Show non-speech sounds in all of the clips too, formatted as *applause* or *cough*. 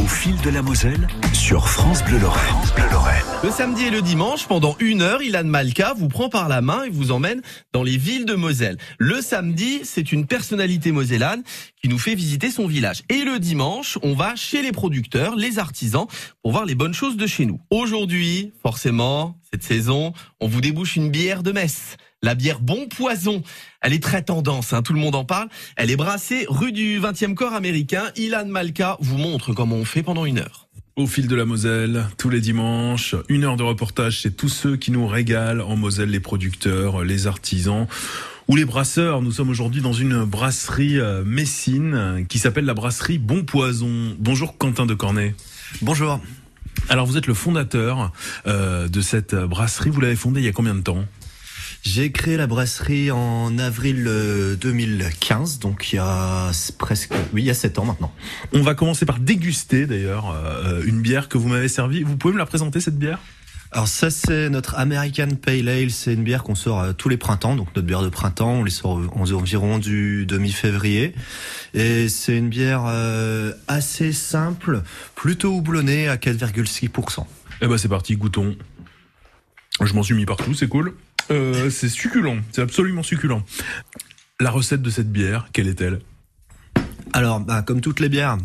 Au fil de la Moselle sur France Bleu Lorraine. Le samedi et le dimanche, pendant une heure, Ilan Malka vous prend par la main et vous emmène dans les villes de Moselle. Le samedi, c'est une personnalité mosellane qui nous fait visiter son village. Et le dimanche, on va chez les producteurs, les artisans, pour voir les bonnes choses de chez nous. Aujourd'hui, forcément, cette saison, on vous débouche une bière de Metz la bière Bon Poison. Elle est très tendance, hein, tout le monde en parle. Elle est brassée rue du 20e corps américain. Ilan Malka vous montre comment on fait pendant une heure. Au fil de la Moselle, tous les dimanches, une heure de reportage, c'est tous ceux qui nous régalent en Moselle, les producteurs, les artisans ou les brasseurs. Nous sommes aujourd'hui dans une brasserie euh, messine qui s'appelle la brasserie Bon Poison. Bonjour Quentin de Cornet. Bonjour. Alors vous êtes le fondateur euh, de cette brasserie. Vous l'avez fondée il y a combien de temps? J'ai créé la brasserie en avril 2015, euh, donc il y a presque, oui, il y a sept ans maintenant. On va commencer par déguster d'ailleurs euh, une bière que vous m'avez servie. Vous pouvez me la présenter cette bière? Alors ça c'est notre American Pale Ale, c'est une bière qu'on sort euh, tous les printemps, donc notre bière de printemps, on les sort environ du demi-février. Et c'est une bière assez simple, plutôt houblonnée à 4,6%. Eh ben c'est parti, goûtons. Je m'en suis mis partout, c'est cool. Euh, c'est succulent, c'est absolument succulent. La recette de cette bière, quelle est-elle? Alors, bah, comme toutes les bières,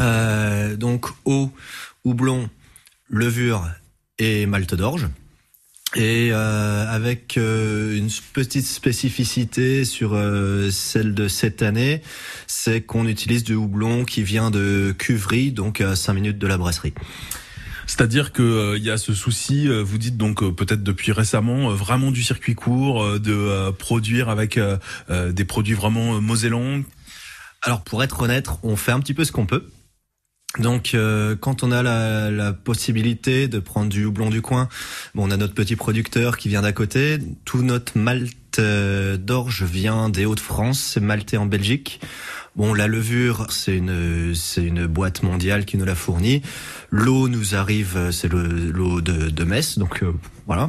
euh, donc eau, houblon, levure et malt d'orge. Et euh, avec une petite spécificité sur celle de cette année, c'est qu'on utilise du houblon qui vient de Cuvry, donc à 5 minutes de la brasserie. C'est-à-dire que il euh, y a ce souci, euh, vous dites donc euh, peut-être depuis récemment, vraiment du circuit court, de produire avec des produits vraiment mosellans. Alors pour être honnête, on fait un petit peu ce qu'on peut. Donc, quand on a la, la, possibilité de prendre du houblon du coin, bon, on a notre petit producteur qui vient d'à côté. Tout notre malt d'orge vient des Hauts-de-France, c'est malté en Belgique. Bon, la levure, c'est une c'est une boîte mondiale qui nous la fournit. L'eau nous arrive, c'est l'eau de, de Metz, donc euh, voilà.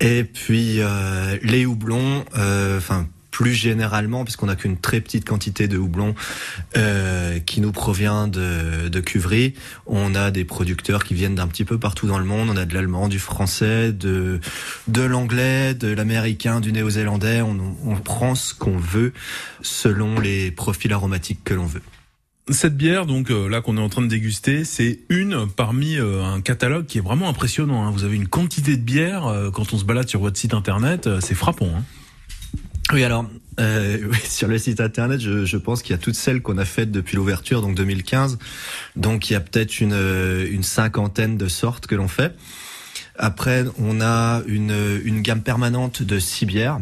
Et puis euh, les houblons, euh, enfin plus généralement, puisqu'on n'a qu'une très petite quantité de houblon euh, qui nous provient de, de Cuvry, on a des producteurs qui viennent d'un petit peu partout dans le monde. On a de l'allemand, du français, de de l'anglais, de l'américain, du néo-zélandais. On, on prend ce qu'on veut selon les profils aromatiques que l'on veut. Cette bière, donc euh, là qu'on est en train de déguster, c'est une parmi euh, un catalogue qui est vraiment impressionnant. Hein. Vous avez une quantité de bière euh, quand on se balade sur votre site internet, c'est frappant. Hein. Oui, alors euh, *laughs* sur le site internet, je, je pense qu'il y a toutes celles qu'on a faites depuis l'ouverture, donc 2015. Donc il y a peut-être une, une cinquantaine de sortes que l'on fait. Après, on a une, une gamme permanente de six bières.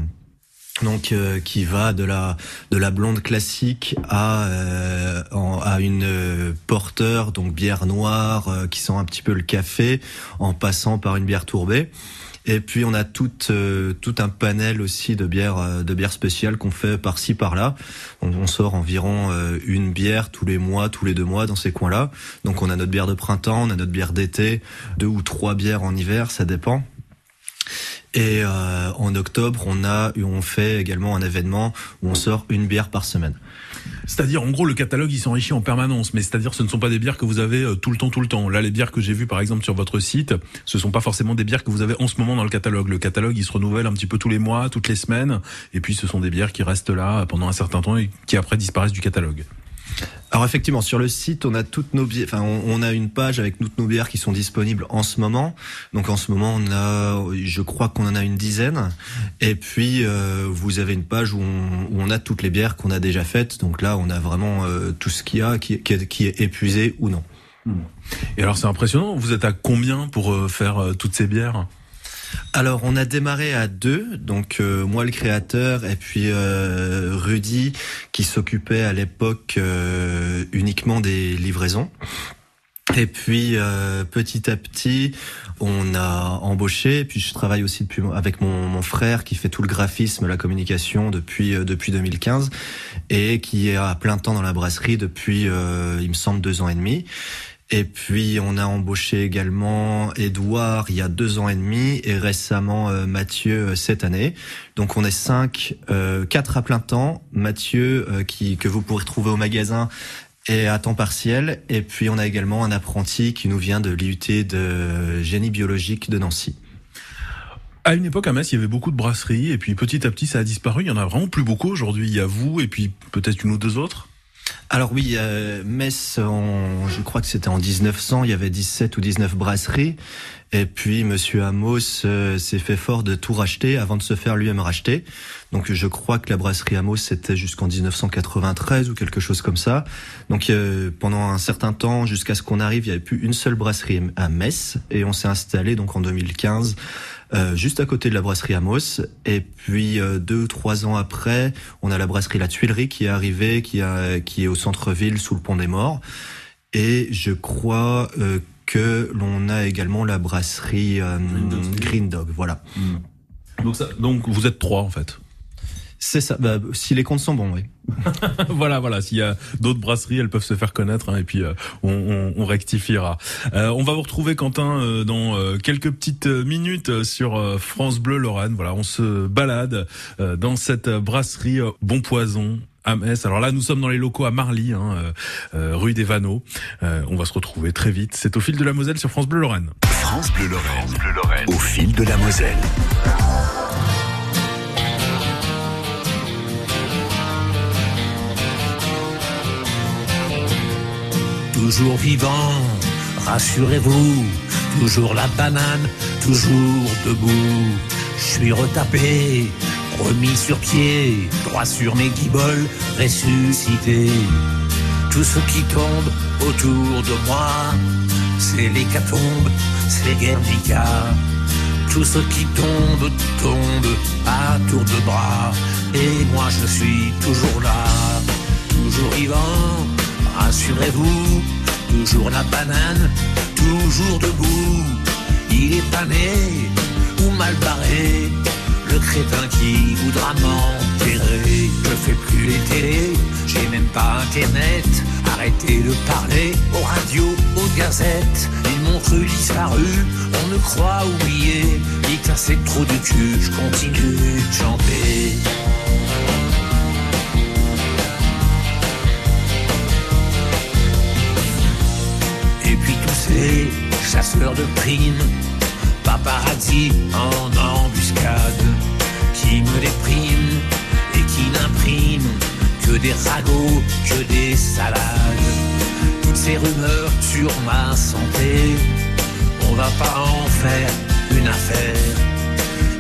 Donc euh, qui va de la de la blonde classique à euh, à une porteur donc bière noire euh, qui sent un petit peu le café en passant par une bière tourbée. Et puis on a tout euh, tout un panel aussi de bières euh, de bières spéciales qu'on fait par-ci par-là. On, sort environ euh, une bière tous les mois, tous les deux mois dans ces coins-là. Donc on a notre bière de printemps, on a notre bière d'été, deux ou trois bières en hiver, ça dépend. Et en octobre, on a on fait également un événement où on sort une bière par semaine. C'est-à-dire, en gros, le catalogue, il s'enrichit en permanence. Mais c'est-à-dire, ce ne sont pas des bières que vous avez euh, tout le temps, tout le temps. Là, les bières que j'ai vues, par exemple, sur votre site, ce sont pas forcément des bières que vous avez en ce moment dans le catalogue. Le catalogue, il se renouvelle un petit peu tous les mois, toutes les semaines. Et puis, ce sont des bières qui restent là pendant un certain temps et qui après disparaissent du catalogue. Alors effectivement, sur le site, on a toutes nos bières, enfin on, a une page avec toutes nos bières qui sont disponibles en ce moment. Donc en ce moment, on a, je crois qu'on en a une dizaine. Et puis euh, vous avez une page où on, a toutes les bières qu'on a déjà faites. Donc là, on a vraiment euh, tout ce qu'il y a qui, qui, est épuisé ou non. Et alors c'est impressionnant. Vous êtes à combien pour euh, faire toutes ces bières? Alors on a démarré à deux, donc euh, moi le créateur et puis euh, Rudy qui s'occupait à l'époque euh, uniquement des livraisons. Et puis petit à petit, on a embauché. Et puis je travaille aussi depuis, avec mon, mon, frère qui fait tout le graphisme, la communication depuis depuis 2015 et qui est à plein temps dans la brasserie depuis, il me semble, deux ans et demi. Et puis on a embauché également Edouard il y a deux ans et demi et récemment euh, Mathieu euh, cette année. Donc on est cinq, euh, quatre à plein temps. Mathieu qui que vous pourrez trouver au magasin et à temps partiel. Et puis on a également un apprenti qui nous vient de l'IUT de génie biologique de Nancy. À une époque, à Metz, il y avait beaucoup de brasseries, et puis petit à petit, ça a disparu. Il y en a vraiment plus beaucoup aujourd'hui. Il y a vous, et puis peut-être une ou deux autres. Alors oui, euh, Metz, en, je crois que c'était en 1900, il y avait 17 ou 19 brasseries. Et puis Monsieur Amos euh, s'est fait fort de tout racheter avant de se faire lui-même racheter. Donc je crois que la brasserie Amos c'était jusqu'en 1993 ou quelque chose comme ça. Donc euh, pendant un certain temps, jusqu'à ce qu'on arrive, il n'y avait plus une seule brasserie à Metz et on s'est installé donc en 2015 euh, juste à côté de la brasserie Amos. Et puis euh, deux ou trois ans après, on a la brasserie La Tuilerie qui est arrivée, qui, a, qui est au centre-ville sous le pont des Morts. Et je crois euh, que l'on a également la brasserie Green Dog. voilà. Hmm. Donc, ça, donc vous êtes trois en fait. C'est ça. Bah, si les comptes sont bons, oui. *laughs* voilà, voilà. S'il y a d'autres brasseries, elles peuvent se faire connaître hein, et puis euh, on, on, on, rectifiera. Euh, on va vous retrouver Quentin euh, dans euh, quelques petites minutes sur France Bleu Lorraine. Voilà, on se balade dans cette brasserie Bon Poison à Metz. Alors là, nous sommes dans les locaux à Marly, hein, rue des Vanneaux. on va se retrouver très vite. C'est au fil de la Moselle sur France Bleu Lorraine. France Bleu Lorraine. France Bleu Lorraine. Au fil de la Moselle. Toujours vivant, rassurez-vous, toujours la banane, toujours debout. Je suis retapé, remis sur pied, droit sur mes guiboles, ressuscité. Tout ce qui tombe autour de moi, c'est l'hécatombe, c'est Guernica. Tout ce qui tombe, tombe à tour de bras. Et moi je suis toujours là, toujours vivant, rassurez-vous, toujours la banane, toujours debout. Il est pané ou mal barré, le crétin qui voudra m'enterrer. Je fais plus les télés, j'ai même pas internet. Arrêtez de parler aux radios, aux gazettes. Ils m'ont cru disparu, on ne croit oublier. Ils cassé trop de cul, je continue de chanter. Chasseurs de primes, paparazzi en embuscade, qui me dépriment et qui n'impriment que des ragots, que des salades. Toutes ces rumeurs sur ma santé, on va pas en faire une affaire.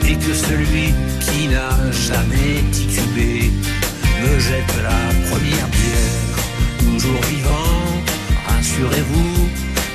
Et que celui qui n'a jamais titubé me jette la première pierre, toujours vivant, rassurez-vous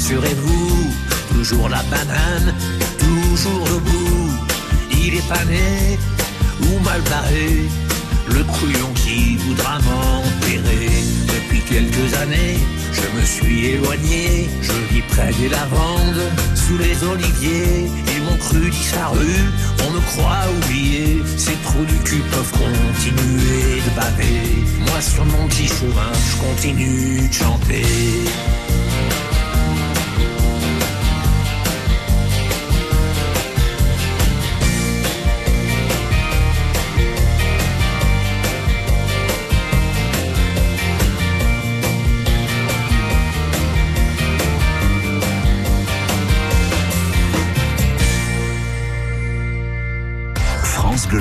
rassurez-vous, toujours la banane, toujours debout. Il est pané ou mal barré, le couillon qui voudra m'enterrer. Depuis quelques années, je me suis éloigné, je vis près des lavandes, sous les oliviers. Ils m'ont cru disparu, on me croit oublié. Ces trous du cul peuvent continuer de baver. Moi sur mon petit chemin, je continue de chanter.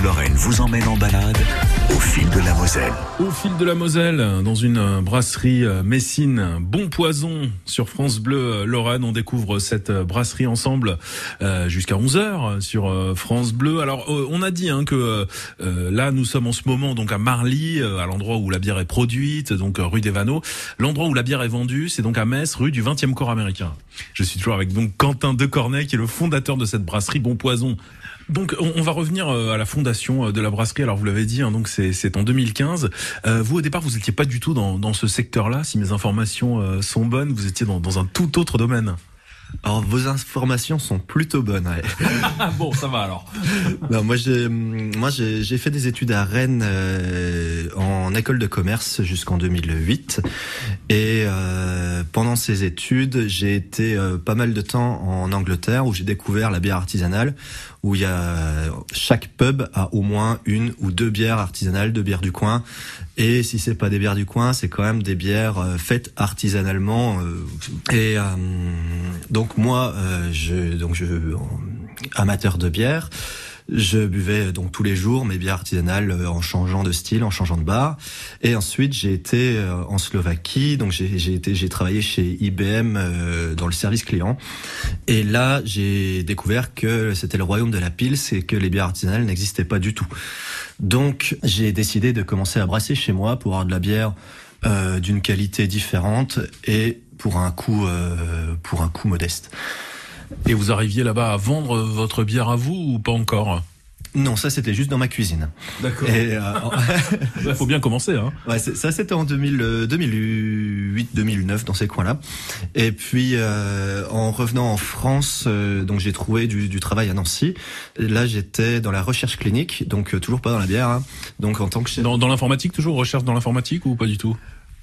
Vous emmène en balade au fil de la Moselle. Au fil de la Moselle, dans une euh, brasserie euh, Messine, Bon Poison, sur France Bleu euh, Lorraine, on découvre cette brasserie ensemble jusqu'à 11h sur France Bleu. Alors, on a dit hein, que là, nous sommes en ce moment donc à Marly, à l'endroit où la bière est produite, donc rue des Vanneaux. L'endroit où la bière est vendue, c'est donc à Metz, rue du 20e corps américain. Je suis toujours avec donc Quentin Decornet, qui est le fondateur de cette brasserie Bon Poison donc on, va revenir euh, à la fondation euh, de la brasserie. Alors vous l'avez dit, hein, donc c'est en 2015. Euh, vous au départ vous n'étiez pas du tout dans, dans ce secteur-là. Si mes informations sont bonnes, vous étiez dans, dans un tout autre domaine. Alors vos informations sont plutôt bonnes. Ouais. *laughs* bon, ça va alors. *laughs* non, moi j'ai moi j'ai fait des études à Rennes euh, en école de commerce jusqu'en 2008 et euh, pendant ces études, j'ai été euh, pas mal de temps en Angleterre où j'ai découvert la bière artisanale où il y a chaque pub a au moins une ou deux bières artisanales, deux bières du coin. Et si c'est pas des bières du coin, c'est quand même des bières euh, faites artisanalement et donc moi, euh, je, donc je, amateur de bière, je buvais donc tous les jours mes bières artisanales euh, en changeant de style, en changeant de bar. Et ensuite, j'ai été euh, en Slovaquie, donc j'ai été, j'ai travaillé chez IBM dans le service client. Et là, j'ai découvert que c'était le royaume de la pile, et que les bières artisanales n'existaient pas du tout. Donc, j'ai décidé de commencer à brasser chez moi pour avoir de la bière euh, d'une qualité différente et pour un coût euh, pour un coût modeste. Et vous arriviez là-bas à vendre votre bière à vous ou pas encore? Non, ça c'était juste dans ma cuisine. D'accord. *laughs* Il euh, faut bien commencer. Hein. Ouais, ça c'était en 2000, 2008, 2009 dans ces coins-là. Et puis euh, en revenant en France, euh, donc j'ai trouvé du, du, travail à Nancy. là j'étais dans la recherche clinique, donc euh, toujours pas dans la bière. Hein. Donc en tant que chef... dans, dans l'informatique toujours recherche dans l'informatique ou pas du tout?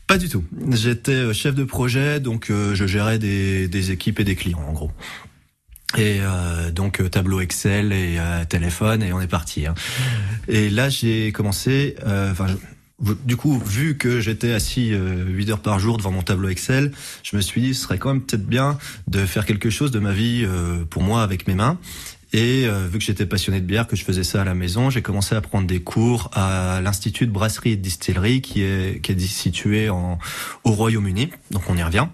Pas du tout. J'étais chef de projet, donc je gérais des, des équipes et des clients en gros. Et euh, donc euh, tableau Excel et euh, téléphone et on est parti. Hein. Et là j'ai commencé. Enfin, du coup, vu que j'étais assis 8 heures par jour devant mon tableau Excel, je me suis dit ce serait quand même peut-être bien de faire quelque chose de ma vie pour moi avec mes mains. Et vu que j'étais passionné de bière, que je faisais ça à la maison, j'ai commencé à prendre des cours à l'Institut de brasserie et de distillerie qui est, qui est situé en, au Royaume-Uni. Donc on y revient.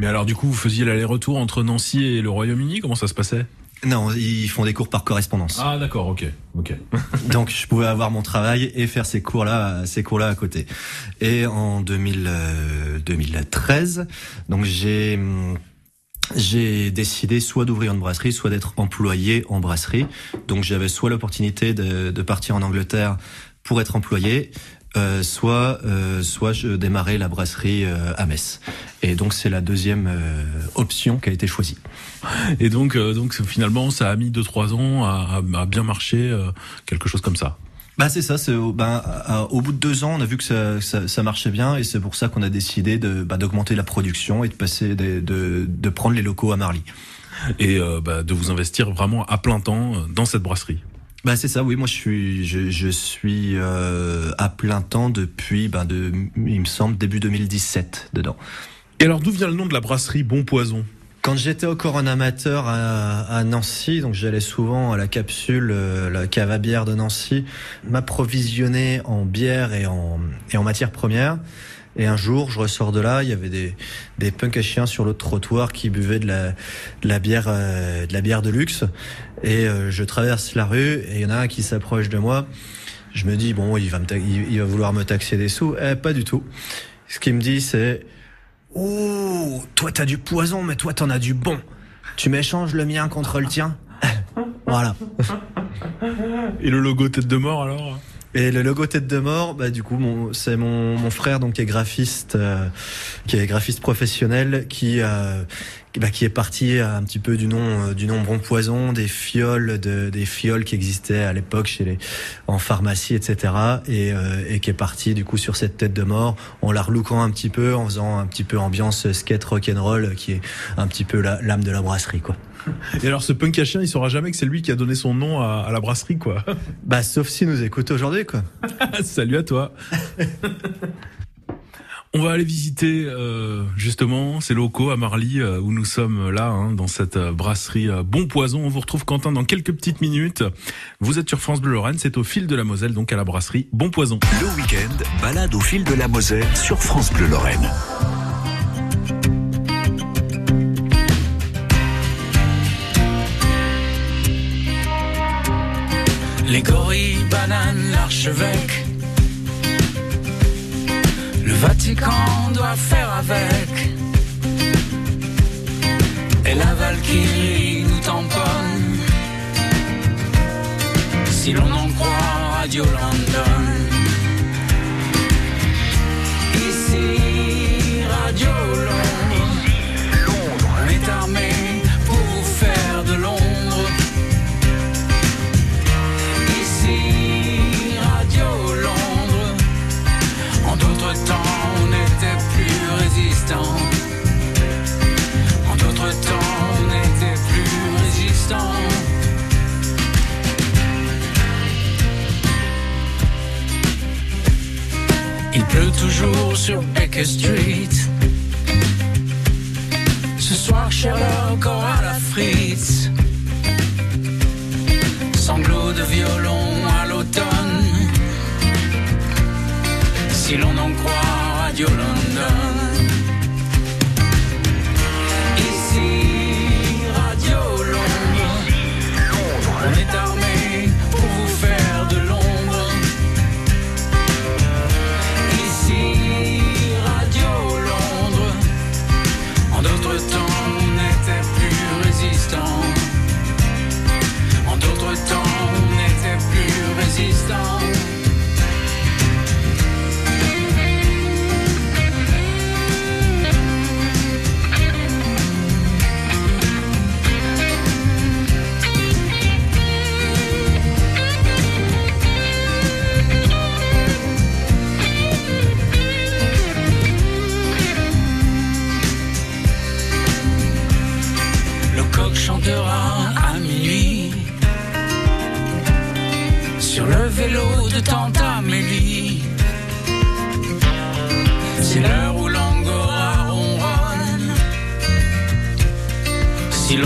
Mais alors du coup, vous faisiez l'aller-retour entre Nancy et le Royaume-Uni Comment ça se passait? Non, ils font des cours par correspondance. Ah d'accord, ok, ok. *laughs* Donc je pouvais avoir mon travail et faire ces cours-là, ces cours-là à côté. Et en 2000, 2013, euh, donc j'ai j'ai décidé soit d'ouvrir une brasserie, soit d'être employé en brasserie. Donc j'avais soit l'opportunité de, de partir en Angleterre pour être employé, euh, soit euh, soit je démarrais la brasserie euh, à Metz. Et donc c'est la deuxième euh, option qui a été choisie. Et donc donc finalement ça a mis deux trois ans à, à, bien marcher quelque chose comme ça. Bah c'est ça. C'est ben au bout de deux ans, on a vu que ça, ça, ça marchait bien et c'est pour ça qu'on a décidé de bah, d'augmenter la production et de passer de, de, de prendre les locaux à Marly et bah, de vous investir vraiment à plein temps dans cette brasserie. Bah c'est ça, oui. Moi je suis je, je suis euh, à plein temps depuis ben de il me semble début 2017 dedans. Et alors d'où vient le nom de la brasserie Bon Poison? Quand j'étais encore un amateur à, à Nancy, donc j'allais souvent à la capsule, euh, la cave à bière de Nancy, m'approvisionner en bière et en, et en matières premières. Et un jour, je ressors de là, il y avait des, des punks à chiens sur l'autre trottoir qui buvaient de la, bière, euh, de la bière de luxe. Et euh, je traverse la rue et il y en a un qui s'approche de moi. Je me dis bon, il va il, va vouloir me taxer des sous. Eh, pas du tout. Ce qu'il me dit, c'est oh, toi t'as du poison, mais toi t'en as du bon. Tu m'échanges le mien contre le tien. *laughs* voilà. Et le logo tête de mort alors? Et le logo tête de mort, bah du coup, c'est mon, mon frère donc qui est graphiste, euh, qui est graphiste professionnel, qui euh, bah, qui est parti un petit peu du nom euh, du nom Bon Poison, des fioles de des fioles qui existaient à l'époque chez les en pharmacie, etc. Et, euh, et qui est parti du coup sur cette tête de mort en la relookant un petit peu, en faisant un petit peu ambiance skate rock and roll, qui est un petit peu l'âme de la brasserie, quoi. Et alors ce punk à chien, il saura jamais que c'est lui qui a donné son nom à, la brasserie, quoi. Bah sauf s'il nous écoute aujourd'hui, quoi. *laughs* Salut à toi. On va aller visiter euh, justement ces locaux à Marly euh, où nous sommes là hein, dans cette euh, brasserie euh, Bon Poison. On vous retrouve Quentin dans quelques petites minutes. Vous êtes sur France Bleu Lorraine, c'est au fil de la Moselle donc à la brasserie Bon Poison. Le week-end, balade au fil de la Moselle sur France Bleu Lorraine. Les gorilles, bananes, l'archevêque. Le Vatican doit faire avec. Et la Valkyrie nous tamponne. Si l'on en croit Radio London. Ici, Radio Londres.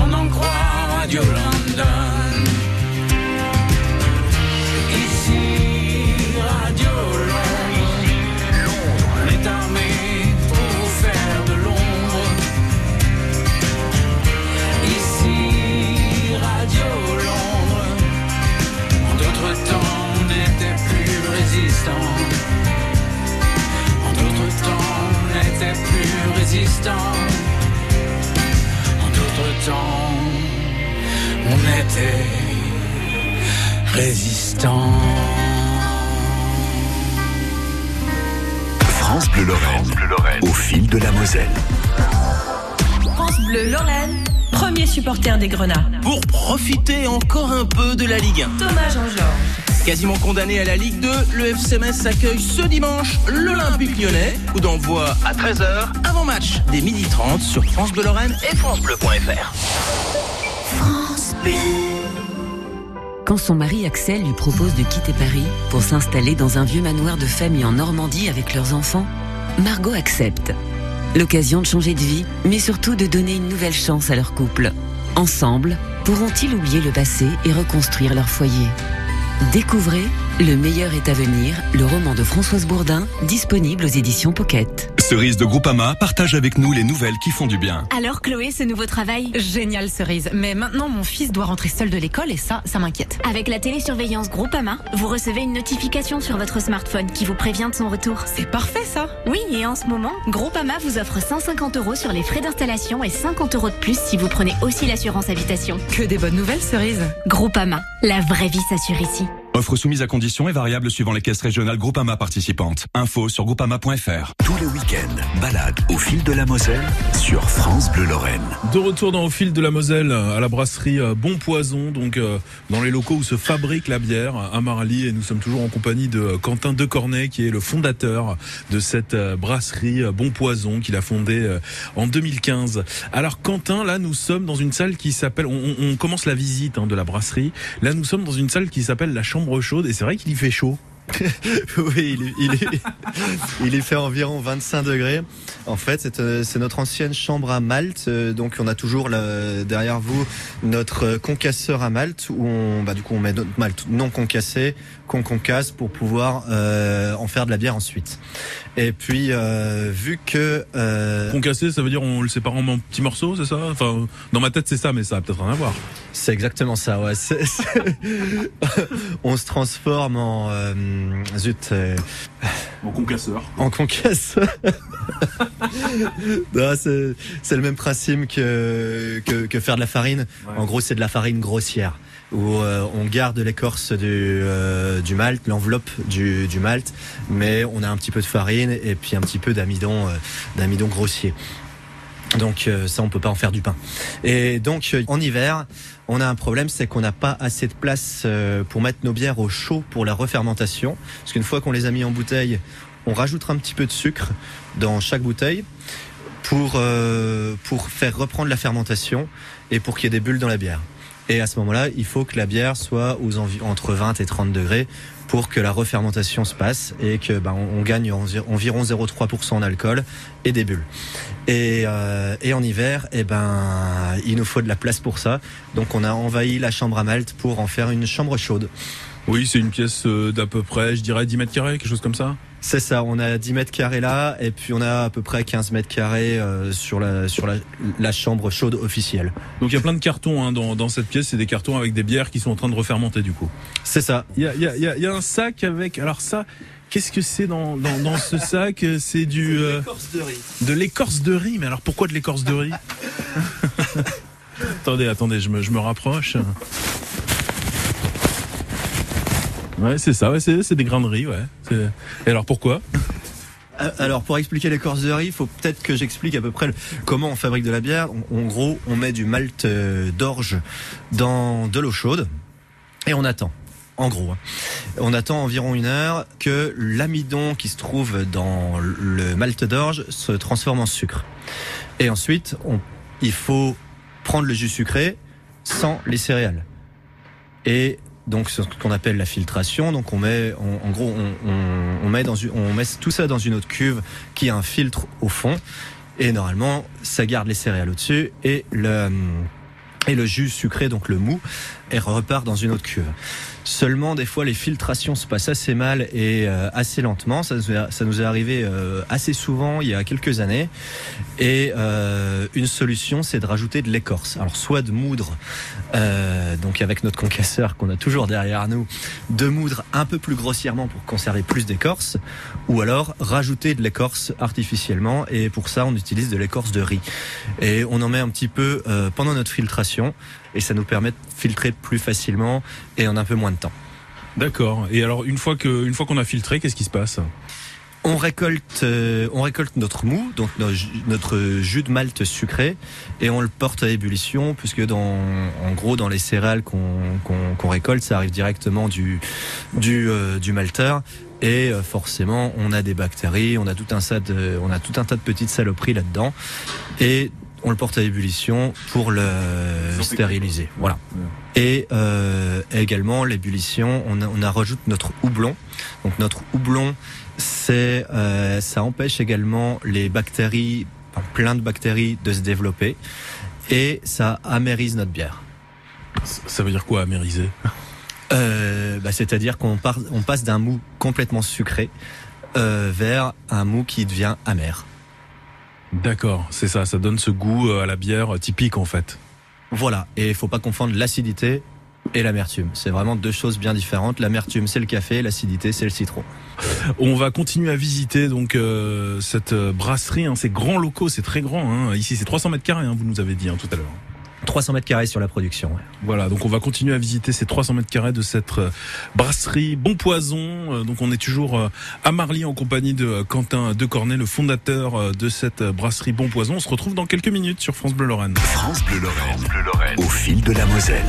L'on en croit Radio London. Ici, Radio Londres. On est armé pour faire de l'ombre. Ici, Radio Londres. En d'autres temps, on n'était plus résistant. En d'autres temps, on n'était plus résistant. Temps, on était résistant. France Bleu Lorraine, au fil de la Moselle. France Bleu Lorraine, premier supporter des Grenats. pour profiter encore un peu de la Ligue 1. Thomas Jean-Georges. Quasiment condamné à la Ligue 2, le FC Metz accueille ce dimanche l'Olympique lyonnais. Coup d'envoi à 13h, avant match dès 12h30 sur France Bleu Lorraine et francebleu.fr. Quand son mari Axel lui propose de quitter Paris pour s'installer dans un vieux manoir de famille en Normandie avec leurs enfants, Margot accepte. L'occasion de changer de vie, mais surtout de donner une nouvelle chance à leur couple. Ensemble, pourront-ils oublier le passé et reconstruire leur foyer? Découvrez Le meilleur est à venir, le roman de Françoise Bourdin, disponible aux éditions Pocket. Cerise de Groupama partage avec nous les nouvelles qui font du bien. Alors Chloé, ce nouveau travail? Génial cerise, mais maintenant mon fils doit rentrer seul de l'école et ça, ça m'inquiète. Avec la télésurveillance Groupama, vous recevez une notification sur votre smartphone qui vous prévient de son retour. C'est parfait ça Oui, et en ce moment, Groupama vous offre 150 euros sur les frais d'installation et 50 euros de plus si vous prenez aussi l'assurance habitation. Que des bonnes nouvelles cerise. Groupama, la vraie vie s'assure ici. Offre soumise à conditions et variable suivant les caisses régionales Groupama participantes. Info sur groupama.fr. Tous les week-ends, balade au fil de la Moselle sur France Bleu Lorraine. De retour dans Au fil de la Moselle, à la brasserie euh, Bon Poison, donc euh, dans les locaux où se fabrique la bière à Marly, et nous sommes toujours en compagnie de euh, Quentin Decornet, qui est le fondateur de cette brasserie Bon Poison, qu'il a fondée en 2015. Alors Quentin, là nous sommes dans une salle qui s'appelle, on, on- on commence la visite hein, de la brasserie, là nous sommes dans une salle qui s'appelle la Chambre Chaude, et c'est vrai qu'il y fait chaud. *laughs* oui, il, est- il, est- fait environ 25 degrés. En fait, c'est euh, c'est notre ancienne chambre à Malte. Euh, Donc, on a toujours là, derrière vous notre euh, concasseur à Malte où on, bah, du coup, on met notre Malte non concassé, qu'on concasse pour pouvoir euh, en faire de la bière ensuite. Et puis, euh, vu que euh, Concassé, ça veut dire on le sépare en petits morceaux, c'est ça? Enfin, dans ma tête c'est ça, mais ça a peut-être rien à voir. C'est exactement ça, ouais. *laughs* On se transforme en euh, zut, euh, En concasseur. en concasse. Non, c'est c'est le même principe que, que que faire de la farine. En gros, c'est de la farine grossière où euh, on garde l'écorce du euh, du malt, l'enveloppe du du malt, mais on a un petit peu de farine et puis un petit peu d'amidon euh, d'amidon grossier. Donc euh, ça, on peut pas en faire du pain. Et donc euh, en hiver, on a un problème, c'est qu'on n'a pas assez de place pour mettre nos bières au chaud pour la refermentation. Parce qu'une fois qu'on les a mis en bouteille, on rajoutera un petit peu de sucre dans chaque bouteille pour euh, pour faire reprendre la fermentation et pour qu'il y ait des bulles dans la bière. Et à ce moment-là, il faut que la bière soit entre 20 et 30 degrés pour que la refermentation se passe et que ben, on gagne envi- environ 0,3% en alcool et des bulles. Et, euh, et en hiver, eh ben, il nous faut de la place pour ça. Donc on a envahi la chambre à Malte pour en faire une chambre chaude. Oui, c'est une pièce euh, d'à peu près, je dirais 10 mètres carrés, quelque chose comme ça. C'est ça, on a 10 mètres carrés là, et puis on a à peu près 15 mètres carrés euh, sur, la, sur la, la chambre chaude officielle. Donc il y a plein de cartons hein, dans, dans cette pièce, c'est des cartons avec des bières qui sont en train de refermenter du coup. C'est ça. Il y a, il y, a, il y a- il y a un sac avec. Alors ça, qu'est-ce que c'est dans, dans, dans ce *laughs* sac? C'est du euh, de riz. de l'écorce de riz. Mais alors pourquoi de l'écorce de riz? *laughs* *laughs* Attendez, attendez, je me, je me rapproche. Ouais, c'est ça, ouais, c'est des grains de riz, ouais. Et alors pourquoi? Euh, Alors pour expliquer l'écorce de riz, il faut peut-être que j'explique à peu près comment on fabrique de la bière. En, en gros, on met du malt euh, d'orge dans de l'eau chaude et on attend. En gros, hein. on attend environ une heure que l'amidon qui se trouve dans le malt d'orge se transforme en sucre. Et ensuite, on, il faut prendre le jus sucré sans les céréales. Et donc ce qu'on appelle la filtration. Donc on met, en, en gros, on, on, on met dans on met tout ça dans une autre cuve qui a un filtre au fond. Et normalement, ça garde les céréales au-dessus et le et le jus sucré, donc le mou, et repart dans une autre cuve. Seulement, des fois, les filtrations se passent assez mal et euh, assez lentement. Ça nous est, arrivé euh, assez souvent il y a quelques années. Et euh, une solution, c'est de rajouter de l'écorce. Alors, soit de moudre, donc avec notre concasseur qu'on a toujours derrière nous, de moudre un peu plus grossièrement pour conserver plus d'écorce, ou alors rajouter de l'écorce artificiellement. Et pour ça, on utilise de l'écorce de riz. Et on en met un petit peu pendant notre filtration, et ça nous permet de filtrer plus facilement et en un peu moins de temps. D'accord. Et alors une fois que, une fois qu'on a filtré, qu'est-ce qui se passe? On récolte, euh, on récolte notre mou, donc no- notre jus de malt sucré, et on le porte à ébullition, puisque dans, en gros, dans les céréales qu'on récolte, ça arrive directement du du, euh, du malteur, et euh, forcément, on a des bactéries, on a tout un tas de, on a tout un tas de petites saloperies là-dedans, et on le porte à ébullition pour le stériliser. Voilà. Et euh, également l'ébullition, on, a- on a rajoute notre houblon. Donc notre houblon, c'est euh, ça empêche également les bactéries, enfin, plein de bactéries, de se développer et ça amérise notre bière. Ça veut dire quoi, amériser? Euh, bah, C'est-à-dire qu'on part- on passe d'un mou complètement sucré euh, vers un mou qui devient amer. D'accord, c'est ça, ça donne ce goût euh, à la bière typique en fait. Voilà, et il faut pas confondre l'acidité et l'amertume. C'est vraiment deux choses bien différentes. L'amertume, c'est le café, l'acidité, c'est le citron. On va continuer à visiter donc euh, cette euh, brasserie, hein, ces grands locaux, c'est très grand. Hein. Ici, c'est 300 mètres carrés, hein, vous nous avez dit hein, tout à l'heure. 300 mètres carrés sur la production. ouais. Voilà, donc on va continuer à visiter ces 300 mètres carrés de cette euh, brasserie Bon Poison. Euh, Donc on est toujours euh, à Marly en compagnie de Quentin Decornet, le fondateur de cette brasserie Bon Poison. On se retrouve dans quelques minutes sur France Bleu Lorraine. France Bleu Lorraine. Au fil de la Moselle.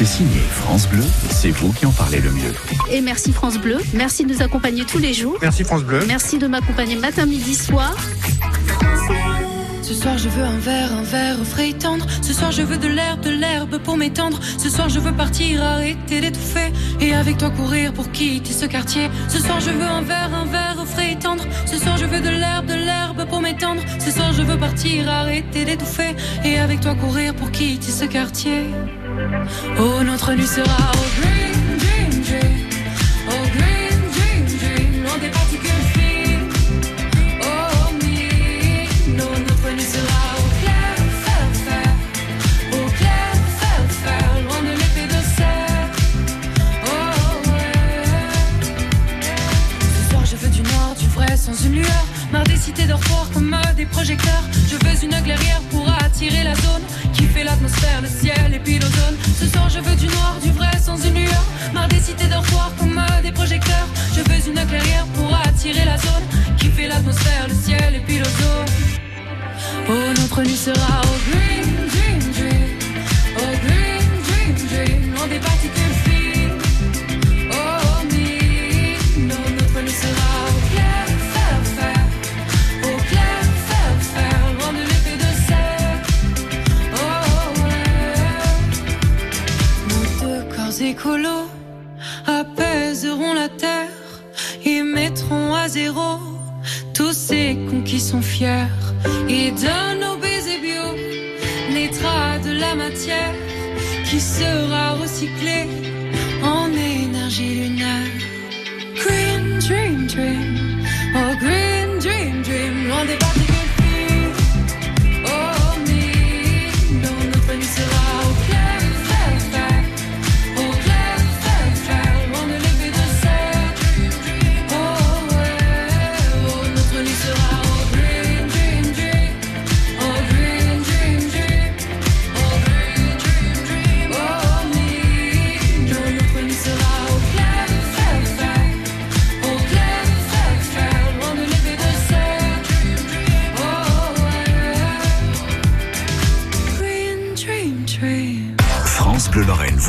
C'est signé France Bleu, c'est vous qui en parlez le mieux. Et merci France Bleu. Merci de nous accompagner tous les jours. Merci France Bleu. Merci de m'accompagner matin, midi, soir. Ce soir je veux un verre, un verre frais et tendre. Ce soir je veux de l'herbe, de l'herbe pour m'étendre. Ce soir je veux partir, arrêter d'étouffer. Et avec toi courir pour quitter ce quartier. Ce soir je veux un verre, un verre frais et tendre. Ce soir je veux de l'herbe, de l'herbe pour m'étendre. Ce soir je veux partir, arrêter d'étouffer. Et avec toi courir pour quitter ce quartier. Oh notre nuit sera au green, dream, dream. Au green, dream, dream. Loin des particules fines. Oh me, non, notre nuit sera au clair, faire, faire. Au clair, faire, faire. Loin de l'épée de serre. Oh ouais. Ce soir je veux du noir, du vrai, sans une lueur. Marre des cités dortoirs comme des projecteurs. Je veux une clairière pour attirer la zone fait l'atmosphère, le ciel et puis l'ozone. Ce soir je veux du noir, du vrai, sans une lueur. Marre des cités dortoirs comme des projecteurs. Je veux une clairière pour attirer la zone qui fait l'atmosphère, le ciel et puis l'ozone. Oh, notre nuit sera au green, dream, dream. Au green, dream, dream. Loin des particules écolos apaiseront la terre et mettront à zéro tous ces cons qui sont fiers. Et de nos baisers bio naîtra de la matière qui sera recyclée en énergie lunaire. Green dream dream, oh green dream dream, loin des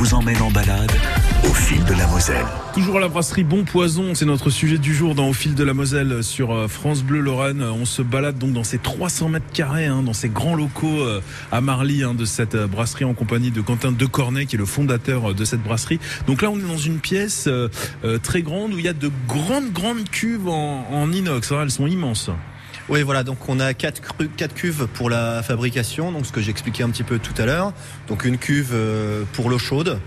vous emmène en balade au fil de la Moselle. Toujours à la brasserie Bon Poison, c'est notre sujet du jour dans Au fil de la Moselle sur euh, France Bleu Lorraine. On se balade donc dans ces 300 mètres carrés, hein, dans ces grands locaux euh, à Marly hein, de cette euh, brasserie en compagnie de Quentin Decornet qui est le fondateur de cette brasserie. Donc là on est dans une pièce euh, très grande où il y a de grandes grandes cuves en, en inox. hein, elles sont immenses. Oui, voilà, donc on a quatre, cuves pour la fabrication, donc ce que j'expliquais un petit peu tout à l'heure. Donc une cuve euh, pour l'eau chaude,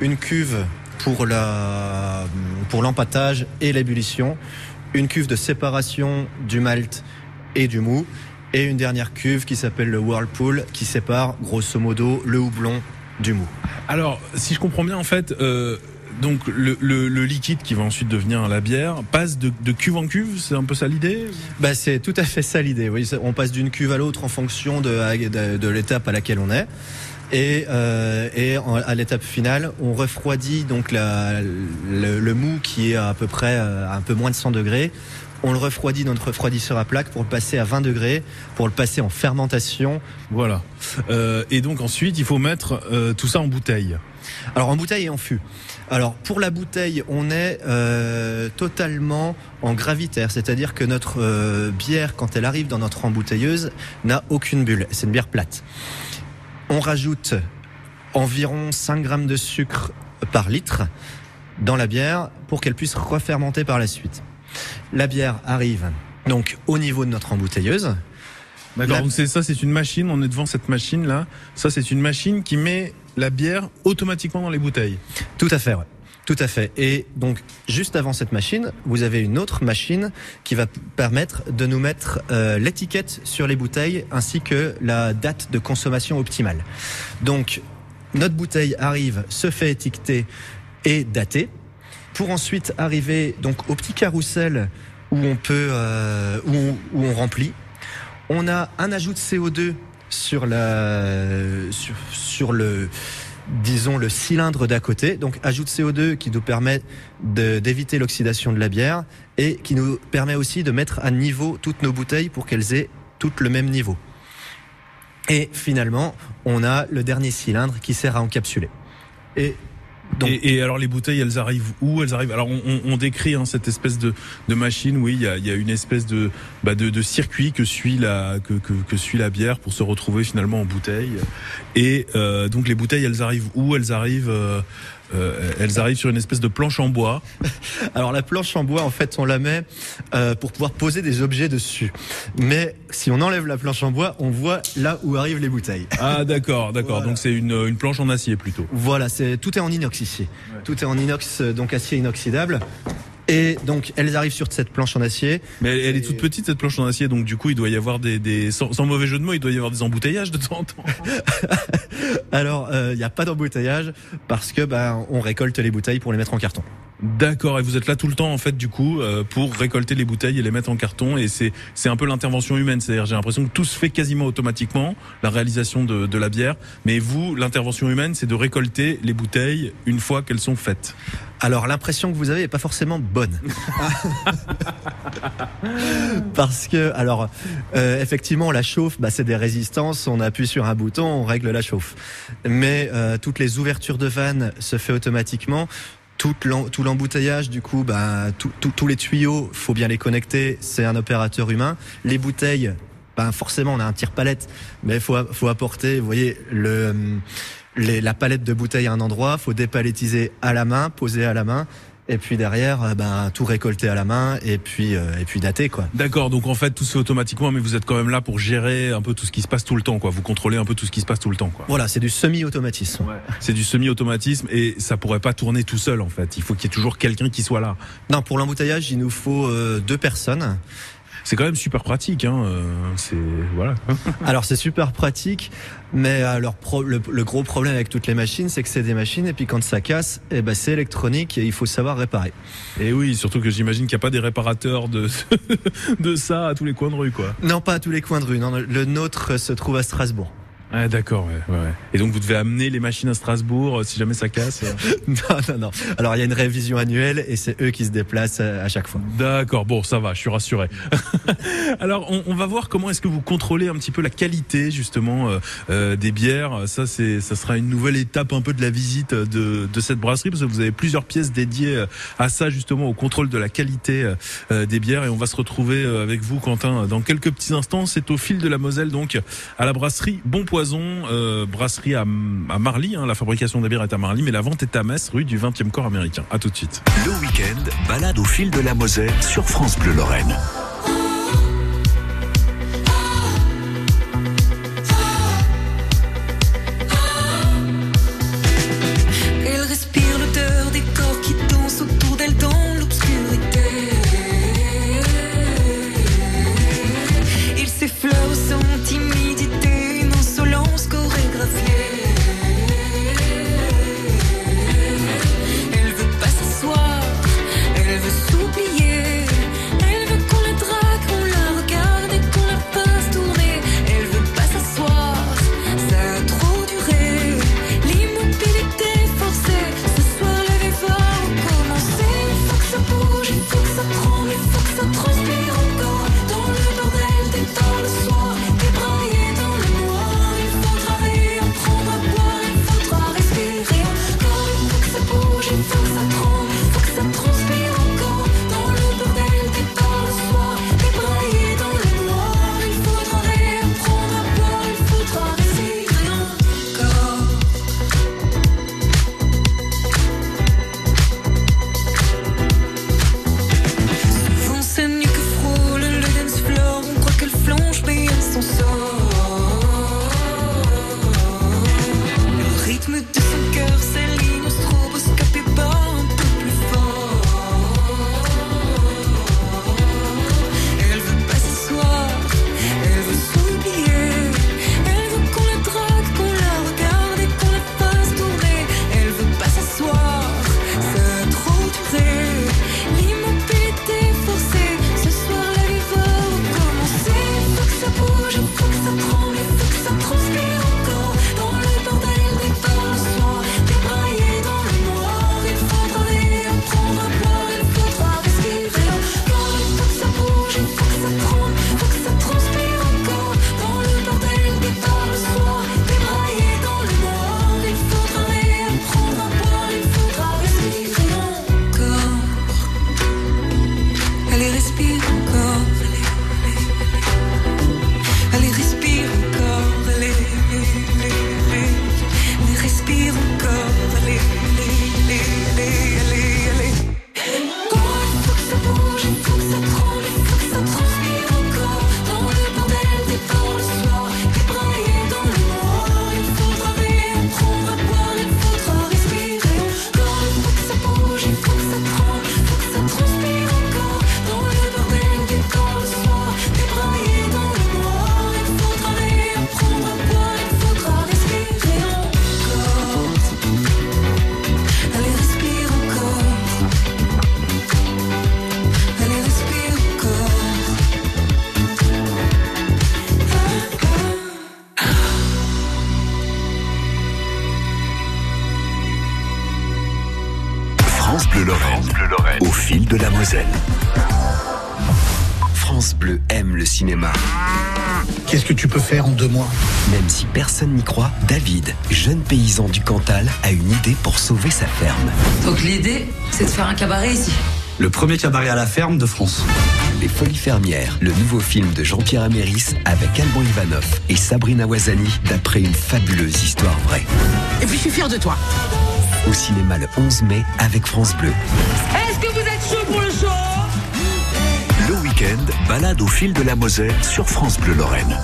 une cuve pour la pour l'empattage et l'ébullition, une cuve de séparation du malt et du mou, et une dernière cuve qui s'appelle le whirlpool, qui sépare grosso modo le houblon du mou. Alors, si je comprends bien, en fait, euh, donc le, le- le liquide qui va ensuite devenir la bière passe de, de cuve en cuve, c'est un peu ça l'idée Bah, c'est tout à fait ça l'idée. Oui, on passe d'une cuve à l'autre en fonction de, de, de l'étape à laquelle on est. Et, euh, et en- à l'étape finale, on refroidit donc la, le, le mou qui est à peu près euh, à un peu moins de 100 degrés. On le refroidit dans notre refroidisseur à plaque pour le passer à 20 degrés, pour le passer en fermentation. Voilà. Euh, et donc ensuite, il faut mettre euh, tout ça en bouteille. Alors en bouteille et en fût. Alors pour la bouteille, on est euh, totalement en gravitaire, c'est-à-dire que notre euh, bière, quand elle arrive dans notre embouteilleuse, n'a aucune bulle. C'est une bière plate. On rajoute environ 5 grammes de sucre par litre dans la bière pour qu'elle puisse refermenter par la suite. La bière arrive donc au niveau de notre embouteilleuse. D'accord, La- donc c'est ça, c'est une machine, on est devant cette machine là. Ça, c'est une machine qui met la bière automatiquement dans les bouteilles. Tout à fait, ouais. Tout à fait. Et donc, juste avant cette machine, vous avez une autre machine qui va permettre de nous mettre euh, l'étiquette sur les bouteilles ainsi que la date de consommation optimale. Donc, notre bouteille arrive, se fait étiqueter et dater pour ensuite arriver donc au petit carrousel où on peut euh, où, où on remplit. On a un ajout de CO2 sur la sur, sur le disons le cylindre d'à côté. Donc ajout de CO2 qui nous permet d'éviter l'oxydation de la bière et qui nous permet aussi de mettre à niveau toutes nos bouteilles pour qu'elles aient toutes le même niveau. Et finalement, on a le dernier cylindre qui sert à encapsuler. Et Et, alors les bouteilles, elles arrivent où? Elles arrivent. Alors on, décrit hein, cette espèce de, machine. Oui, il y a, une espèce de, bah, de, circuit que suit la que suit la bière pour se retrouver finalement en bouteille. Et euh, donc les bouteilles, elles arrivent où? Elles arrivent. euh, euh, elles arrivent sur une espèce de planche en bois. *laughs* Alors la planche en bois, en fait, on la met euh, pour pouvoir poser des objets dessus. Mais si on enlève la planche en bois, on voit là où arrivent les bouteilles. Ah d'accord, d'accord. Donc c'est une, une planche en acier plutôt. Voilà, c'est tout est en inox ici. Tout est en inox, euh, donc acier inoxydable. Et donc elles arrivent sur cette planche en acier. Mais elle, elle est toute petite cette planche en acier, donc du coup il doit y avoir des, des sans, sans mauvais jeu de mots, il doit y avoir des emboutteillages de temps en temps. *laughs* Alors il n'y a pas d'embouteillage parce que ben on récolte les bouteilles pour les mettre en carton. D'accord, et vous êtes là tout le temps en fait du coup euh, pour récolter les bouteilles et les mettre en carton et c'est c'est un peu l'intervention humaine, c'est-à-dire j'ai l'impression que tout se fait quasiment automatiquement, la réalisation de, de la bière, mais vous l'intervention humaine c'est de récolter les bouteilles une fois qu'elles sont faites. Alors l'impression que vous avez est pas forcément bonne. *laughs* Parce que, alors, euh, effectivement, la chauffe, bah, c'est des résistances, on appuie sur un bouton, on règle la chauffe. Mais euh, toutes les ouvertures de vannes se fait automatiquement. Tout l'em- tout l'embouteillage, du coup, bah, tous les tuyaux, faut bien les connecter, c'est un opérateur humain. Les bouteilles, ben forcément, on a un tire-palette, mais il faut, faut apporter, vous voyez, le, les- la palette de bouteilles à un endroit, faut dépalettiser à la main, poser à la main, et puis derrière, euh, ben, tout récolter à la main, et puis, euh, et puis dater, quoi. D'accord, donc en fait tout se fait automatiquement, mais vous êtes quand même là pour gérer un peu tout ce qui se passe tout le temps, quoi. Vous contrôlez un peu tout ce qui se passe tout le temps, quoi. Voilà, c'est du semi-automatisme. C'est du semi-automatisme et ça pourrait pas tourner tout seul en fait. Il faut qu'il y ait toujours quelqu'un qui soit là. Non, pour l'embouteillage, il nous faut euh, deux personnes. C'est quand même super pratique, hein. euh, C'est voilà. *laughs* Alors c'est super pratique, mais alors pro- le, le gros problème avec toutes les machines, c'est que c'est des machines et puis quand ça casse, eh ben c'est électronique et il faut savoir réparer. Et oui, surtout que j'imagine qu'il n'y a pas des réparateurs de *laughs* de ça à tous les coins de rue, quoi. Non, pas à tous les coins de rue. Non, le nôtre se trouve à Strasbourg. Ah d'accord, ouais, ouais. Et donc vous devez amener les machines à Strasbourg euh, si jamais ça casse. euh. *laughs* non, non, non. Alors il y a une révision annuelle et c'est eux qui se déplacent euh, à chaque fois. D'accord, bon, ça va, je suis rassuré. *laughs* Alors, on, on va voir comment est-ce que vous contrôlez un petit peu la qualité justement des bières. Ça, c'est, ça sera une nouvelle étape un peu de la visite de, de cette brasserie parce que vous avez plusieurs pièces dédiées à ça justement au contrôle de la qualité des bières et on va se retrouver avec vous, Quentin, dans quelques petits instants. C'est au fil de la Moselle, donc à la brasserie Bon Poison, euh, brasserie à, à Marly. hein. la fabrication des bières est à Marly, mais la vente est à Metz, rue du 20e corps américain. À tout de suite. Le week-end, balade au fil de la Moselle sur France Bleu Lorraine. en deux mois. Même si personne n'y croit, David, jeune paysan du Cantal, a une idée pour sauver sa ferme. Donc l'idée, c'est de faire un cabaret ici. Le premier cabaret à la ferme de France. Les Folies Fermières, le nouveau film de Jean-Pierre Améris avec Alban Ivanov et Sabrina Wazani d'après une fabuleuse histoire vraie. Et puis je suis fier de toi. Au cinéma le 11 mai avec France Bleu. Est-ce que vous êtes chaud pour le show? Le week-end, balade au fil de la Moselle sur France Bleu Lorraine.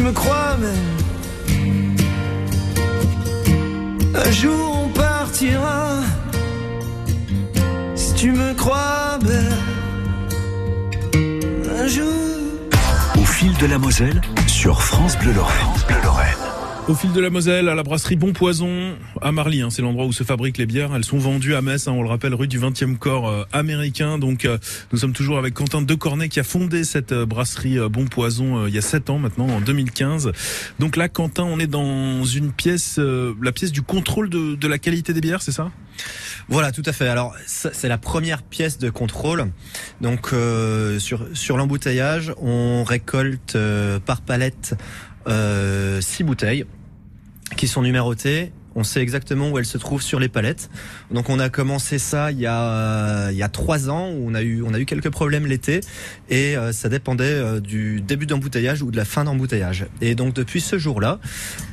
me crois. Un jour on partira, si tu me crois belle. Un jour. Au fil de la Moselle, sur France Bleu Laurent. Au fil de la Moselle, à la brasserie Bon Poison, à Marly, hein, c'est l'endroit où se fabriquent les bières. Elles sont vendues à Metz, hein, on le rappelle, rue du 20e corps euh, américain. Donc euh, nous sommes toujours avec Quentin Decornet qui a fondé cette euh, brasserie euh, Bon Poison il y a 7 ans maintenant, en 2015. Donc là, Quentin, on est dans une pièce, la pièce du contrôle de, de la qualité des bières, c'est ça? Voilà, tout à fait. Alors, c'est la première pièce de contrôle. Donc, euh, sur, sur l'embouteillage, on récolte euh, par palette euh, six bouteilles qui sont numérotées. On sait exactement où elles se trouvent sur les palettes. Donc, on a commencé ça il y a il y a trois ans où on a eu on a eu quelques problèmes l'été et euh, ça dépendait euh, du début d'embouteillage ou de la fin d'embouteillage. Et donc, depuis ce jour-là,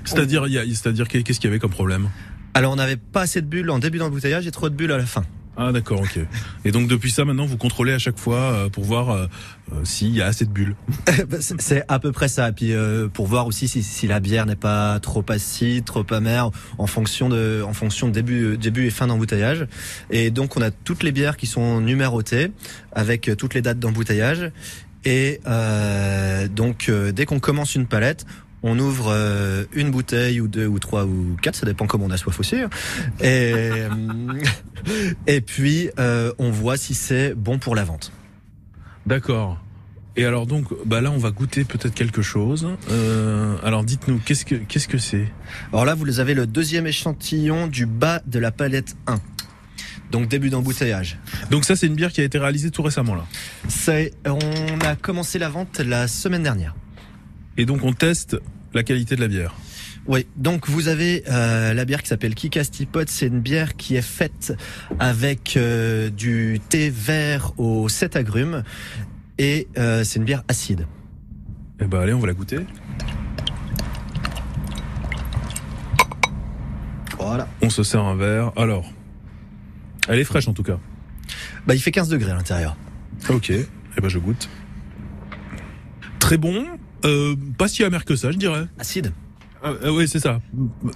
C'est-à-dire, il y a- c'est-à-dire qu'est-ce qu'il y avait comme problème? Alors on n'avait pas assez de bulles en début d'embouteillage et trop de bulles à la fin. Ah d'accord, ok. Et donc depuis ça, maintenant, vous contrôlez à chaque fois euh, pour voir euh, euh, s'il y a assez de bulles. *laughs* C'est- à peu près ça. Et puis euh, pour voir aussi si, si la bière n'est pas trop acide, trop amère, en fonction de, en fonction de début, début et fin d'embouteillage. Et donc on a toutes les bières qui sont numérotées avec toutes les dates d'embouteillage. Et euh, donc euh, dès qu'on commence une palette, on ouvre euh, une bouteille ou deux ou trois ou quatre, ça dépend comment on a soif aussi. hein. Et, euh, *laughs* et puis euh, on voit si c'est bon pour la vente. D'accord. Et alors donc, bah là, on va goûter peut-être quelque chose. Euh, alors dites-nous, qu'est-ce que qu'est-ce que c'est? Alors là, vous avez le deuxième échantillon du bas de la palette 1. Donc début d'embouteillage. Donc ça, c'est une bière qui a été réalisée tout récemment là. C'est, on a commencé la vente la semaine dernière. Et donc on teste la qualité de la bière. Oui, donc vous avez euh, la bière qui s'appelle Kikastipot. C'est une bière qui est faite avec euh, du thé vert aux 7 agrumes et euh, c'est une bière acide. Eh ben allez, on va la goûter. Voilà. On se sert un verre. Alors, elle est fraîche en tout cas. Bah, il fait 15 degrés à l'intérieur. Ok. Eh ben je goûte. Très bon. Euh, pas si amer que ça, je dirais. Acide. Ah, ah oui, c'est ça.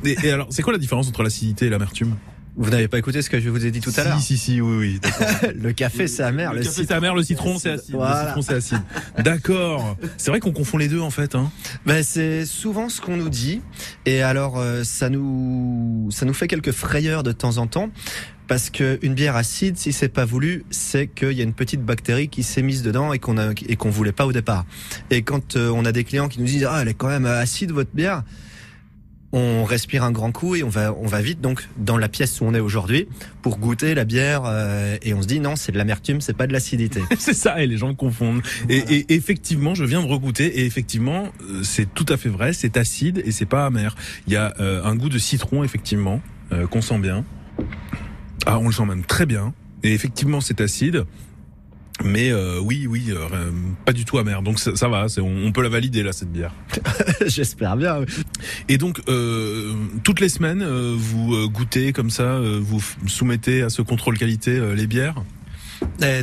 Et, et alors, c'est quoi la différence entre l'acidité et l'amertume? Vous n'avez pas écouté ce que je vous ai dit tout à l'heure? Si, si, si, oui, oui. *laughs* Le café c'est amer, Le, le, café citron- c'est amer, le citron c'est acide. Voilà. Le citron c'est acide. D'accord. C'est vrai qu'on confond les deux en fait. Hein. Ben, c'est souvent ce qu'on nous dit et alors euh, ça nous ça nous fait quelques frayeurs de temps en temps parce que une bière acide si c'est pas voulu c'est qu'il y a une petite bactérie qui s'est mise dedans et qu'on a et qu'on voulait pas au départ et quand euh, on a des clients qui nous disent ah elle est quand même acide votre bière on respire un grand coup et on va on va vite donc dans la pièce où on est aujourd'hui pour goûter la bière euh, et on se dit non c'est de l'amertume c'est pas de l'acidité *laughs* c'est ça, et les gens confondent. Et, et effectivement, je viens de regoûter, et effectivement, euh, c'est tout à fait vrai, c'est acide et c'est pas amer. Il y a euh, un goût de citron, effectivement, euh, qu'on sent bien. Ah, on le sent même très bien. Et effectivement, c'est acide. Mais euh, oui, oui, euh, pas du tout amer. Donc ça, ça va, c'est- on, on peut la valider là cette bière. *laughs* j'espère bien oui. Et donc euh, toutes les semaines, euh, vous euh, goûtez comme ça, euh, vous soumettez à ce contrôle qualité euh, les bières?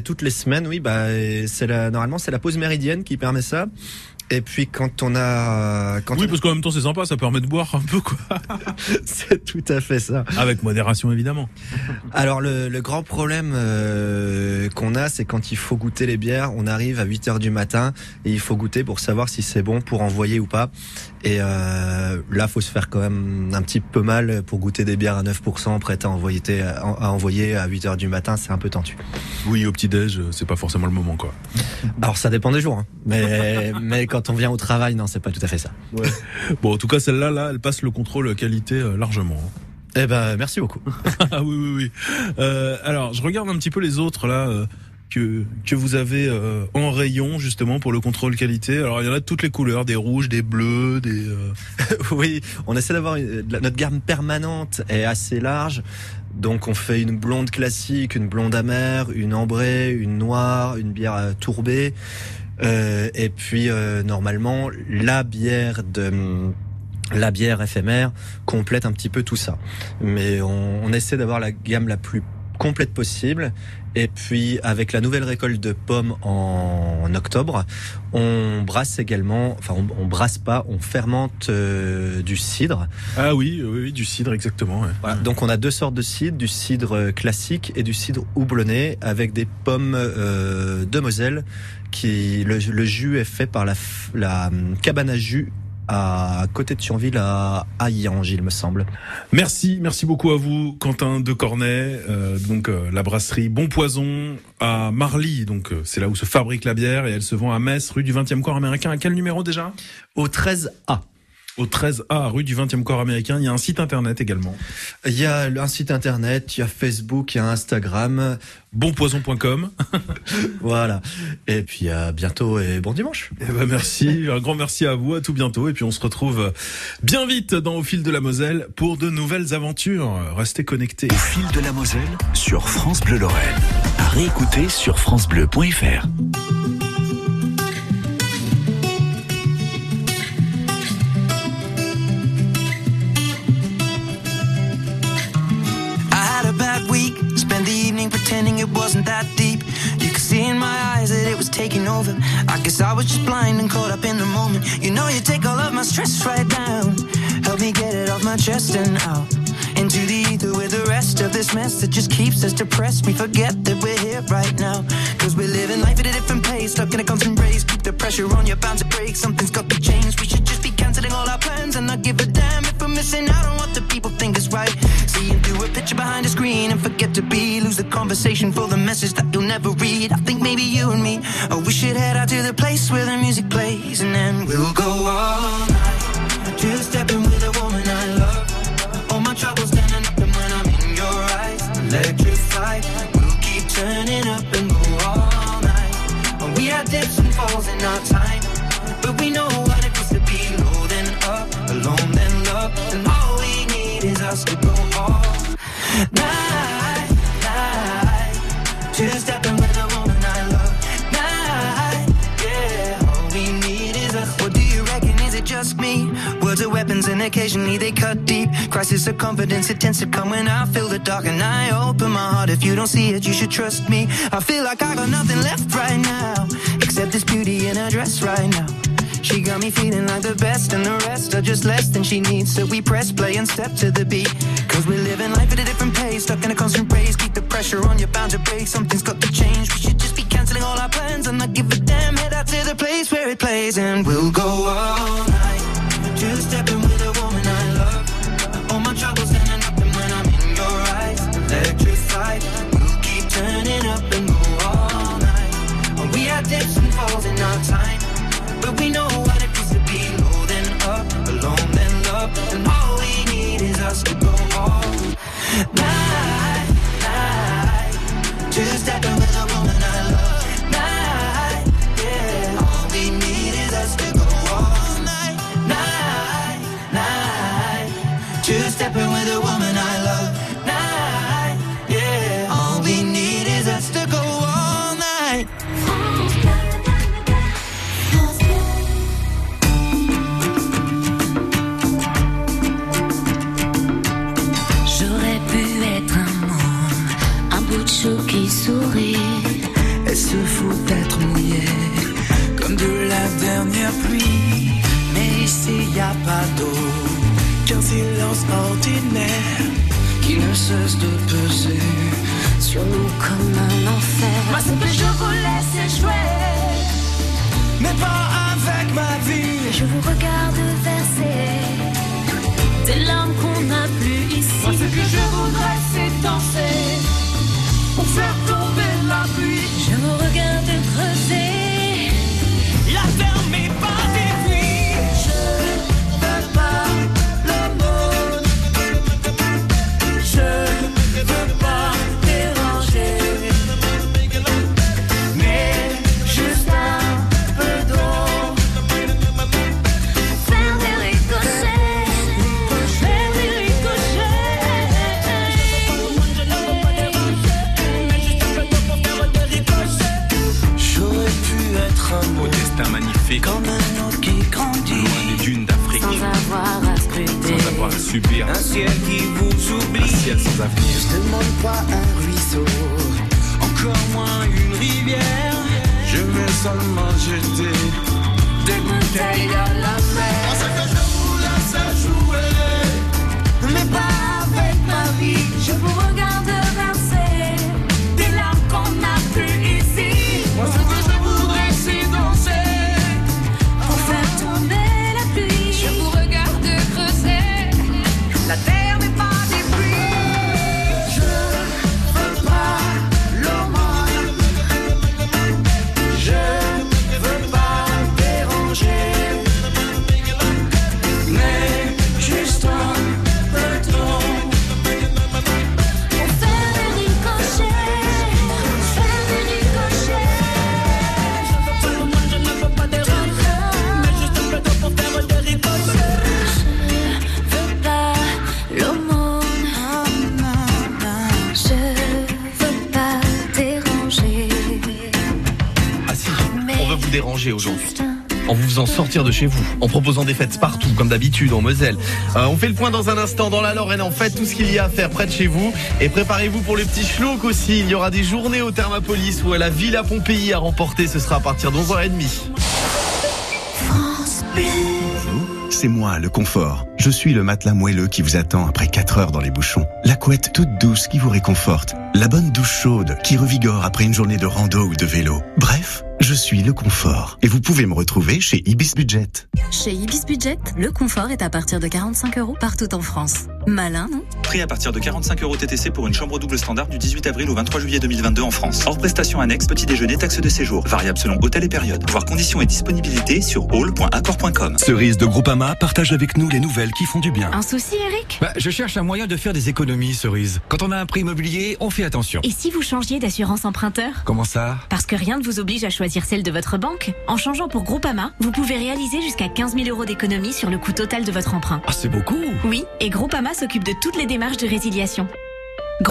Toutes les semaines, oui, bah et c'est la normalement c'est la pause méridienne qui permet ça. Et puis quand on a quand Oui, on- parce qu'en même temps c'est sympa, ça permet de boire un peu quoi. *laughs* c'est tout à fait ça. Avec modération évidemment. Alors le, le grand problème euh, qu'on a, c'est quand il faut goûter les bières, on arrive à 8 heures du matin et il faut goûter pour savoir si c'est bon pour envoyer ou pas. Et euh, là, faut se faire quand même un petit peu mal pour goûter des bières à 9% prêtes à envoyer, à, envoyer à 8 heures du matin, c'est un peu tendu. Oui, au petit déj, c'est pas forcément le moment quoi. Alors ça dépend des jours, hein. mais *laughs* mais quand on vient au travail, non, c'est pas tout à fait ça. Bon, en tout cas celle-là, là, elle passe le contrôle qualité euh, largement. Eh ben, merci beaucoup. *laughs* ah oui, oui, oui. Euh, alors, je regarde un petit peu les autres là. euh, que, que vous avez euh, en rayon justement pour le contrôle qualité. Alors il y en a de toutes les couleurs, des rouges, des bleus, des... *laughs* oui, on essaie d'avoir une- notre gamme permanente est assez large. Donc on fait une blonde classique, une blonde amère, une ambrée, une noire, une bière tourbée. Euh, et puis euh, normalement la bière de la bière éphémère complète un petit peu tout ça. Mais on, on essaie d'avoir la gamme la plus complète possible. Et puis avec la nouvelle récolte de pommes en, octobre, on brasse également, enfin on, on brasse pas, on fermente euh, du cidre. Ah oui, oui, oui, du cidre exactement. ouais. Voilà, donc on a deux sortes de cidre, du cidre euh, classique et du cidre houblonné avec des pommes euh, de Moselle. Qui le, le jus est fait par la, la cabane à jus à côté de Thionville, à Hayange, il me semble. Merci, merci beaucoup à vous, Quentin de Cornet, euh, donc euh, la brasserie Bon Poison à Marly, donc euh, c'est là où se fabrique la bière et elle se vend à Metz, rue du 20e corps américain. À quel numéro déjà? Au 13A. Au 13A, rue du 20e corps américain. Il y a un site internet également. Il y a un site internet, il y a Facebook, il y a Instagram. Bonpoison.com. *laughs* voilà. Et puis à bientôt et bon dimanche. Eh ben merci, un grand merci à vous, à tout bientôt. Et puis on se retrouve bien vite dans Au fil de la Moselle pour de nouvelles aventures. Restez connectés. Au fil de la Moselle sur France Bleu Lorraine. À réécouter sur francebleu.fr. it wasn't that deep. You could see in my eyes that it was taking over. I guess I was just blind and caught up in the moment. You know, you take all of my stress right down. Help me get it off my chest and out into the ether with the rest of this mess that just keeps us depressed. We forget that we're here right now. Cause we're living life at a different pace, stuck in a constant race. Keep the pressure on, you're bound to break. Something's got to change. We should just be canceling all our plans and not give a damn if we're missing out on what the people think is right. Seeing through a picture behind a screen and forget to be. Lose the conversation for the message that you'll never read. I think maybe you and me, oh, we should head out to the place where the music plays and then we'll go all night. Just stepping with a woman I love. All my troubles standing up and when I'm in your eyes, electrified. And occasionally they cut deep. Crisis of confidence, it tends to come when I feel the dark and I open my heart. If you don't see it, you should trust me. I feel like I got nothing left right now, except this beauty in her dress right now. She got me feeling like the best, and the rest are just less than she needs. So we press play and step to the beat. Cause we're living life at a different pace, stuck in a constant race. Keep the pressure on, you're bound to break. Something's got to change. We should just be canceling all our plans and not give a damn. Head out to the place where it plays, and we'll go all night. Just stepping bout de chou qui sourit. Elle se fout d'être mouillée comme de la dernière pluie. Mais ici y a pas d'eau qu'un silence ordinaire qui ne cesse de peser Sur nous comme un enfer. Moi c'est que je vous laisse jouer, mais pas avec ma vie. Je vous regarde verser des larmes qu'on n'a plus ici. Moi ce que je voudrais c'est danser subir Un ciel qui vous un oublie. ciel sans avenir. Je demande pas un ruisseau, encore moins une rivière. Je vais seulement jeter des bouteilles à la mer. Parce que je vous laisse jouer, mais pas avec ma vie. Je vous regarde sortir de chez vous, en proposant des fêtes partout, comme d'habitude en Moselle. Euh, on fait le point dans un instant dans la Lorraine. En fait, tout ce qu'il y a à faire près de chez vous. Et préparez-vous pour le petit schlock aussi. Il y aura des journées au Thermapolis ou à la Villa Pompéi à remporter. Ce sera à partir de 11h30. C'est moi, le confort. Je suis le matelas moelleux qui vous attend après 4 heures dans les bouchons. La couette toute douce qui vous réconforte. La bonne douche chaude qui revigore après une journée de rando ou de vélo. Bref, je suis le confort. Et vous pouvez me retrouver chez Ibis Budget. Chez Ibis Budget, le confort est à partir de 45 euros partout en France. Malin, non? Prix à partir de 45 euros TTC pour une chambre double standard du 18 avril au 23 juillet 2022 en France. Hors prestation annexe, petit déjeuner, taxe de séjour. Variable selon hôtel et période. Voir conditions et disponibilité sur hall.accor.com. Cerise de Groupama partage avec nous les nouvelles qui font du bien. Un souci, Eric? Bah, je cherche un moyen de faire des économies, Cerise. Quand on a un prix immobilier, on fait attention. Et si vous changiez d'assurance emprunteur? Comment ça? Parce que rien ne vous oblige à choisir celle de votre banque. En changeant pour Groupama, vous pouvez réaliser jusqu'à 15 000 euros d'économie sur le coût total de votre emprunt. Ah, c'est beaucoup Oui, et Groupama s'occupe de toutes les démarches de résiliation.